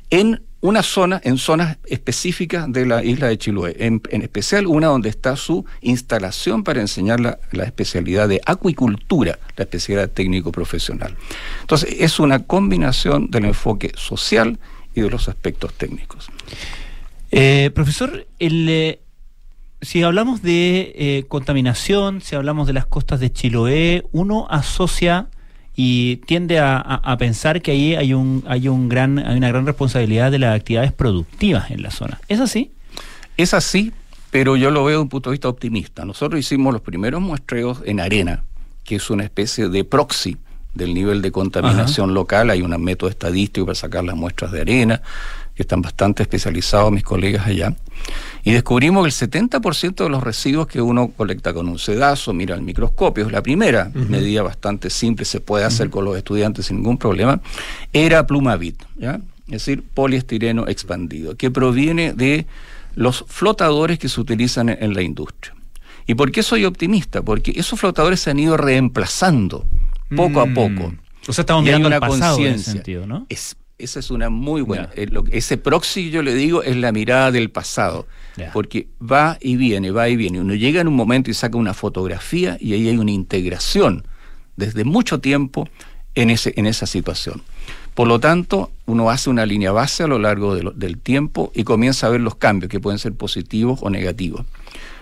en una zona, en zonas específicas de la isla de Chiloé, en, especial una donde está su instalación para enseñar la, la, especialidad de acuicultura, la especialidad técnico profesional. Entonces, es una combinación del enfoque social y de los aspectos técnicos. Eh, profesor, el, eh, si hablamos de eh, contaminación, si hablamos de las costas de Chiloé, uno asocia y tiende a, pensar que ahí hay un hay un gran hay una gran responsabilidad de las actividades productivas en la zona. ¿Es así? Es así, pero yo lo veo desde un punto de vista optimista. Nosotros hicimos los primeros muestreos en arena, que es una especie de proxy del nivel de contaminación local. Hay un método estadístico para sacar las muestras de arena que están bastante especializados mis colegas allá, y descubrimos que el 70% de los residuos que uno colecta con un sedazo, mira el microscopio, es la primera medida bastante simple, se puede hacer con los estudiantes sin ningún problema, era plumavit, ¿ya? es decir, poliestireno expandido, que proviene de los flotadores que se utilizan en, la industria. ¿Y por qué soy optimista? Porque esos flotadores se han ido reemplazando poco a mm. poco. O sea, estamos mirando una pasado en ese sentido, ¿no? Es esa es una muy buena. Eh, ese proxy, yo le digo, es la mirada del pasado. Porque va y viene, va y viene. Uno llega en un momento y saca una fotografía y ahí hay una integración desde mucho tiempo en, ese, en esa situación. Por lo tanto, uno hace una línea base a lo largo del tiempo y comienza a ver los cambios que pueden ser positivos o negativos.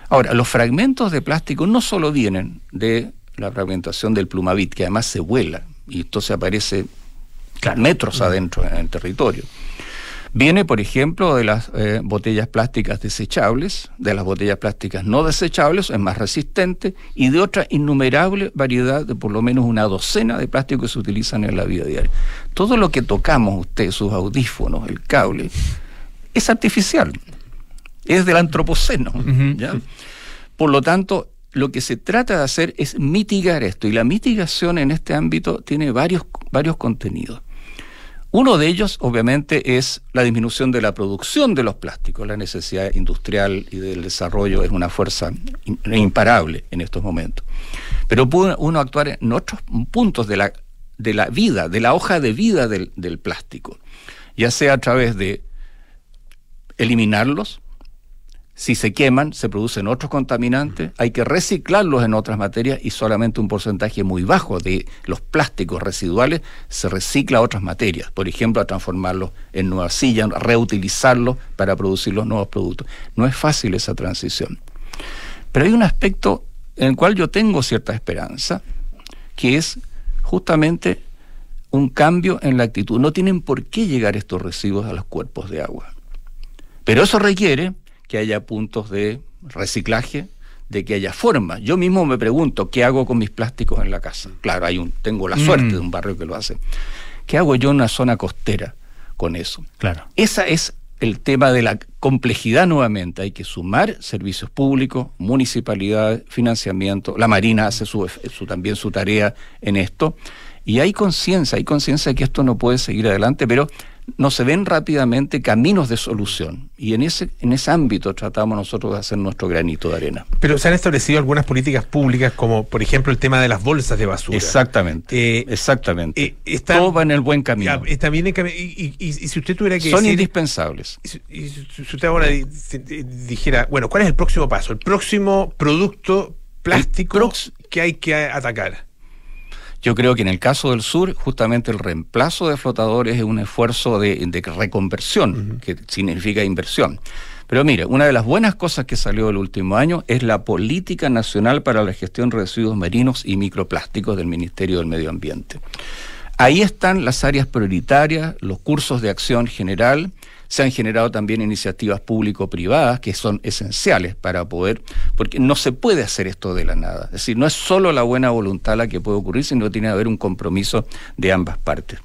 Ahora, los fragmentos de plástico no solo vienen de la fragmentación del plumavit, que además se vuela y entonces aparece metros adentro en el territorio. Viene, por ejemplo, de las eh, botellas plásticas desechables, de las botellas plásticas no desechables, es más resistente, y de otra innumerable variedad de por lo menos una docena de plásticos que se utilizan en la vida diaria. Todo lo que tocamos usted, sus audífonos, el cable, es artificial, es del antropoceno. Por lo tanto, lo que se trata de hacer es mitigar esto, y la mitigación en este ámbito tiene varios, varios contenidos. Uno de ellos, obviamente, es la disminución de la producción de los plásticos. La necesidad industrial y del desarrollo es una fuerza imparable en estos momentos. Pero puede uno actuar en otros puntos de la, de la vida, de la hoja de vida del, del plástico, ya sea a través de eliminarlos, si se queman, se producen otros contaminantes, hay que reciclarlos en otras materias y solamente un porcentaje muy bajo de los plásticos residuales se recicla a otras materias. Por ejemplo, a transformarlos en nuevas sillas, a reutilizarlos para producir los nuevos productos. No es fácil esa transición. Pero hay un aspecto en el cual yo tengo cierta esperanza, que es justamente un cambio en la actitud. No tienen por qué llegar estos residuos a los cuerpos de agua. Pero eso requiere que haya puntos de reciclaje, de que haya forma. Yo mismo me pregunto, ¿qué hago con mis plásticos en la casa? Claro, hay un, tengo la suerte de un barrio que lo hace. ¿Qué hago yo en una zona costera con eso? Claro. Esa es el tema de la complejidad nuevamente. Hay que sumar servicios públicos, municipalidades, financiamiento. La Marina hace su, su también su tarea en esto. Y hay conciencia, hay conciencia de que esto no puede seguir adelante, pero no se ven rápidamente caminos de solución. Y en ese, en ese ámbito tratamos nosotros de hacer nuestro granito de arena. Pero se han establecido algunas políticas públicas, como por ejemplo el tema de las bolsas de basura. Exactamente. Eh, exactamente. eh, está- Todo va en el buen camino. Ya, está bien en cami- y, y- y- y si usted tuviera que Son decir- indispensables. y si- usted ahora dijera, bueno, ¿cuál es el próximo paso? El próximo producto plástico que hay que atacar. Yo creo que en el caso del sur, justamente el reemplazo de flotadores es un esfuerzo de, de reconversión, que significa inversión. Pero mire, una de las buenas cosas que salió el último año es la Política Nacional para la Gestión de Residuos Marinos y Microplásticos del Ministerio del Medio Ambiente. Ahí están las áreas prioritarias, los cursos de acción general, se han generado también iniciativas público-privadas que son esenciales para poder, porque no se puede hacer esto de la nada. Es decir, no es solo la buena voluntad la que puede ocurrir, sino que tiene que haber un compromiso de ambas partes.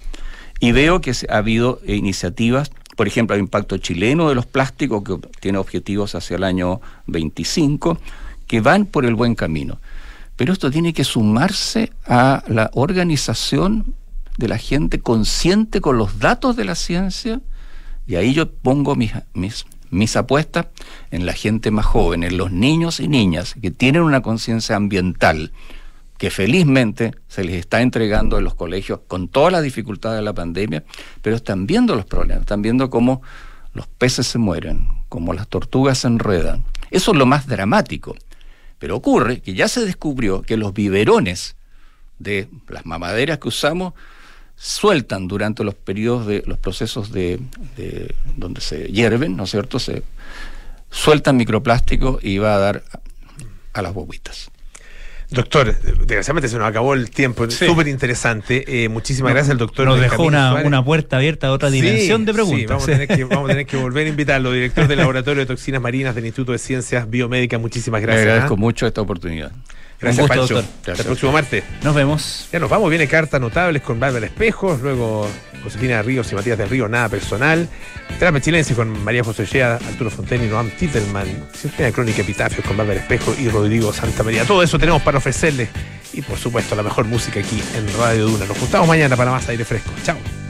Y veo que ha habido eh, iniciativas, por ejemplo, el impacto chileno de los plásticos, que tiene objetivos hacia el año 25, que van por el buen camino. Pero esto tiene que sumarse a la organización de la gente consciente con los datos de la ciencia, y ahí yo pongo mis, mis, mis apuestas en la gente más joven, en los niños y niñas que tienen una conciencia ambiental que felizmente se les está entregando en los colegios con todas las dificultades de la pandemia, pero están viendo los problemas, están viendo cómo los peces se mueren, cómo las tortugas se enredan. Eso es lo más dramático. Pero ocurre que ya se descubrió que los biberones de las mamaderas que usamos sueltan durante los periodos de los procesos de, de- donde se hierven, ¿no es cierto? Se sueltan microplástico y va a dar a, a las bobitas. Doctor, desgraciadamente se nos acabó el tiempo, Sí. súper interesante. Eh, muchísimas gracias al doctor. Nos dejó una, una puerta abierta a otra Sí, dimensión de sí, preguntas. vamos, a tener que, vamos a tener que volver a invitarlo, director del Laboratorio de Toxinas Marinas del Instituto de Ciencias Biomédicas. Muchísimas gracias. Le agradezco ¿ah? mucho esta oportunidad. Gracias, gusto, Pancho. doctor. Hasta el próximo martes. Nos vemos. Ya nos vamos, viene cartas notables con Bárbara Espejos, luego Josefina Ríos y Matías del Río, nada personal. Terapia Chilense con María José Ollea, Arturo Fontaine y Noam Titelman. Sistema Crónica Epitafios con Bárbara Espejo y Rodrigo Santa María. Todo eso tenemos para ofrecerles. Y por supuesto, la mejor música aquí en Radio Duna. Nos juntamos mañana para más aire fresco. Chao.